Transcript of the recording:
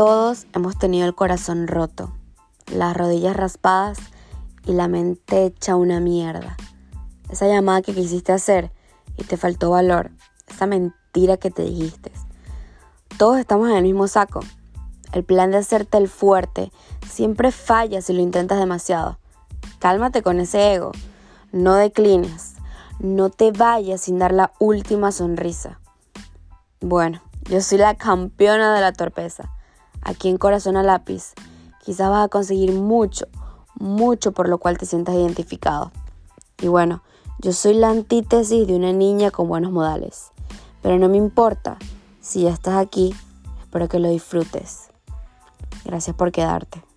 Todos hemos tenido el corazón roto, las rodillas raspadas y la mente hecha una mierda. Esa llamada que quisiste hacer y te faltó valor, esa mentira que te dijiste. Todos estamos en el mismo saco. El plan de hacerte el fuerte siempre falla si lo intentas demasiado. Cálmate con ese ego. No declines. No te vayas sin dar la última sonrisa. Bueno, yo soy la campeona de la torpeza. Aquí en Corazón a Lápiz, quizás vas a conseguir mucho, mucho por lo cual te sientas identificado. Y bueno, yo soy la antítesis de una niña con buenos modales. Pero no me importa. Si ya estás aquí, espero que lo disfrutes. Gracias por quedarte.